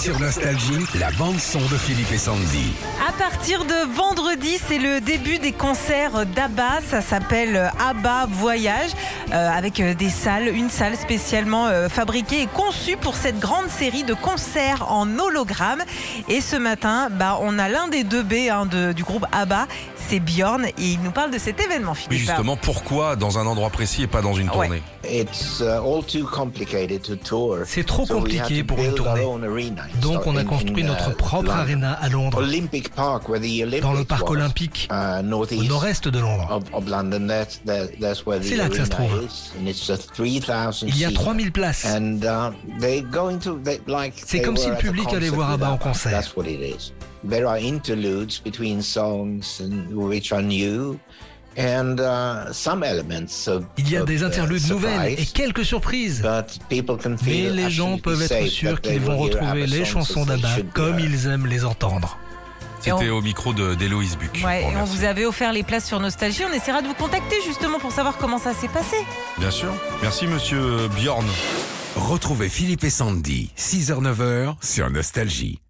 Sur Nostalgie, la bande-son de Philippe et Sandy. À partir de vendredi, c'est le début des concerts d'ABBA. Ça s'appelle ABBA Voyage, euh, avec euh, des salles, une salle spécialement euh, fabriquée et conçue pour cette grande série de concerts en hologramme. Et ce matin, bah, on a l'un des deux B hein, du groupe ABBA, c'est Bjorn, et il nous parle de cet événement, Oui, Philippe. justement, pourquoi dans un endroit précis et pas dans une tournée It's uh, all too complicated to tour. C'est trop So we had compliqué pour une tournée. own arena. Donc on a in- construit notre uh, propre London. arena à Londres, Olympic Park, where the Olympics dans le parc olympique, uh, au nord-est de Londres. of, of London. That's, that, that's where the C'est là que ça se trouve. is. And it's a 3000 Il y a seat. 3000 places. And uh, they're going to they, like. C'est comme si were le public allait concert voir ABBA en concert. That's what it is. There are interludes between songs and, which are new, and uh, some elements of. Il y a of, des uh, interludes nouvelles et quelques surprises. But people can Mais feel les gens peuvent être sûrs qu'ils vont retrouver les chansons d'ABBA comme ils aiment les entendre. C'était on- au micro de- d'Héloïse Buc. Ouais, Bon, et on vous avait offert les places sur Nostalgie. On essaiera de vous contacter justement pour savoir comment ça s'est passé. Bien sûr. Merci, monsieur Bjorn. Retrouvez Philippe et Sandy, 6h-9h sur Nostalgie.